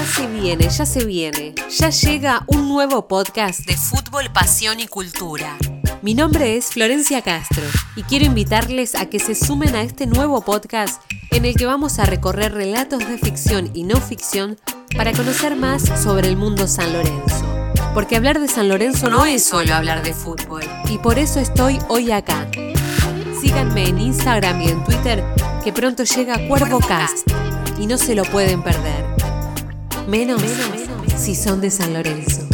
se viene, ya se viene. Ya llega un nuevo podcast de fútbol, pasión y cultura. Mi nombre es Florencia Castro y quiero invitarles a que se sumen a este nuevo podcast en el que vamos a recorrer relatos de ficción y no ficción para conocer más sobre el mundo San Lorenzo. Porque hablar de San Lorenzo no, es solo hablar de fútbol. Y por eso estoy hoy acá. Síganme en Instagram y en Twitter que pronto llega Cuervo Cast y no se lo pueden perder. Menos, si son de San Lorenzo.